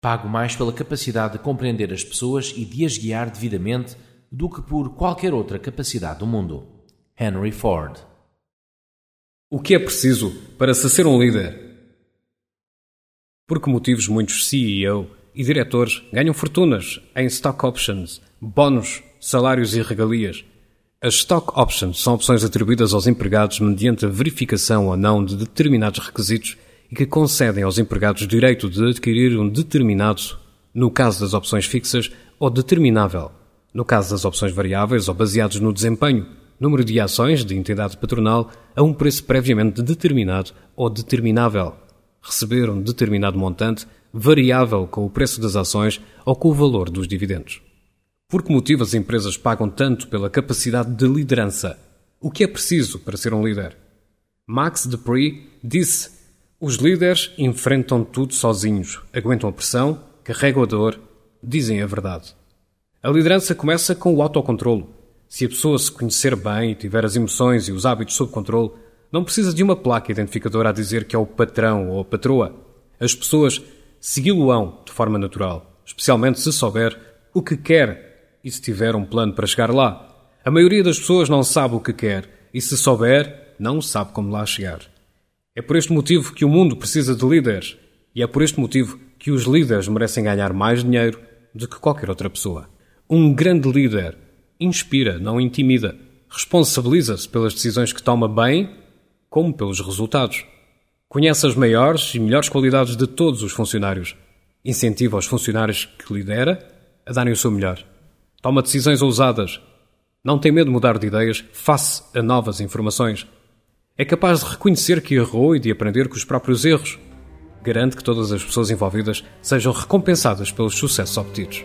Pago mais pela capacidade de compreender as pessoas e de as guiar devidamente do que por qualquer outra capacidade do mundo. Henry Ford. O que é preciso para se ser um líder? Por que motivos muitos CEO e diretores ganham fortunas em stock options, bónus, salários e regalias? As stock options são opções atribuídas aos empregados mediante a verificação ou não de determinados requisitos e que concedem aos empregados direito de adquirir um determinado, no caso das opções fixas, ou determinável, no caso das opções variáveis ou baseados no desempenho, número de ações de entidade patronal a um preço previamente determinado ou determinável, receber um determinado montante variável com o preço das ações ou com o valor dos dividendos. Por que motivo as empresas pagam tanto pela capacidade de liderança? O que é preciso para ser um líder? Max Dupree disse os líderes enfrentam tudo sozinhos, aguentam a pressão, carregam a dor, dizem a verdade. A liderança começa com o autocontrolo. Se a pessoa se conhecer bem e tiver as emoções e os hábitos sob controle, não precisa de uma placa identificadora a dizer que é o patrão ou a patroa. As pessoas segui-lo-ão de forma natural, especialmente se souber o que quer e se tiver um plano para chegar lá. A maioria das pessoas não sabe o que quer e, se souber, não sabe como lá chegar. É por este motivo que o mundo precisa de líderes. E é por este motivo que os líderes merecem ganhar mais dinheiro do que qualquer outra pessoa. Um grande líder inspira, não intimida. Responsabiliza-se pelas decisões que toma bem, como pelos resultados. Conhece as maiores e melhores qualidades de todos os funcionários. Incentiva os funcionários que lidera a darem o seu melhor. Toma decisões ousadas. Não tem medo de mudar de ideias face a novas informações é capaz de reconhecer que errou e de aprender com os próprios erros. Garante que todas as pessoas envolvidas sejam recompensadas pelos sucessos obtidos.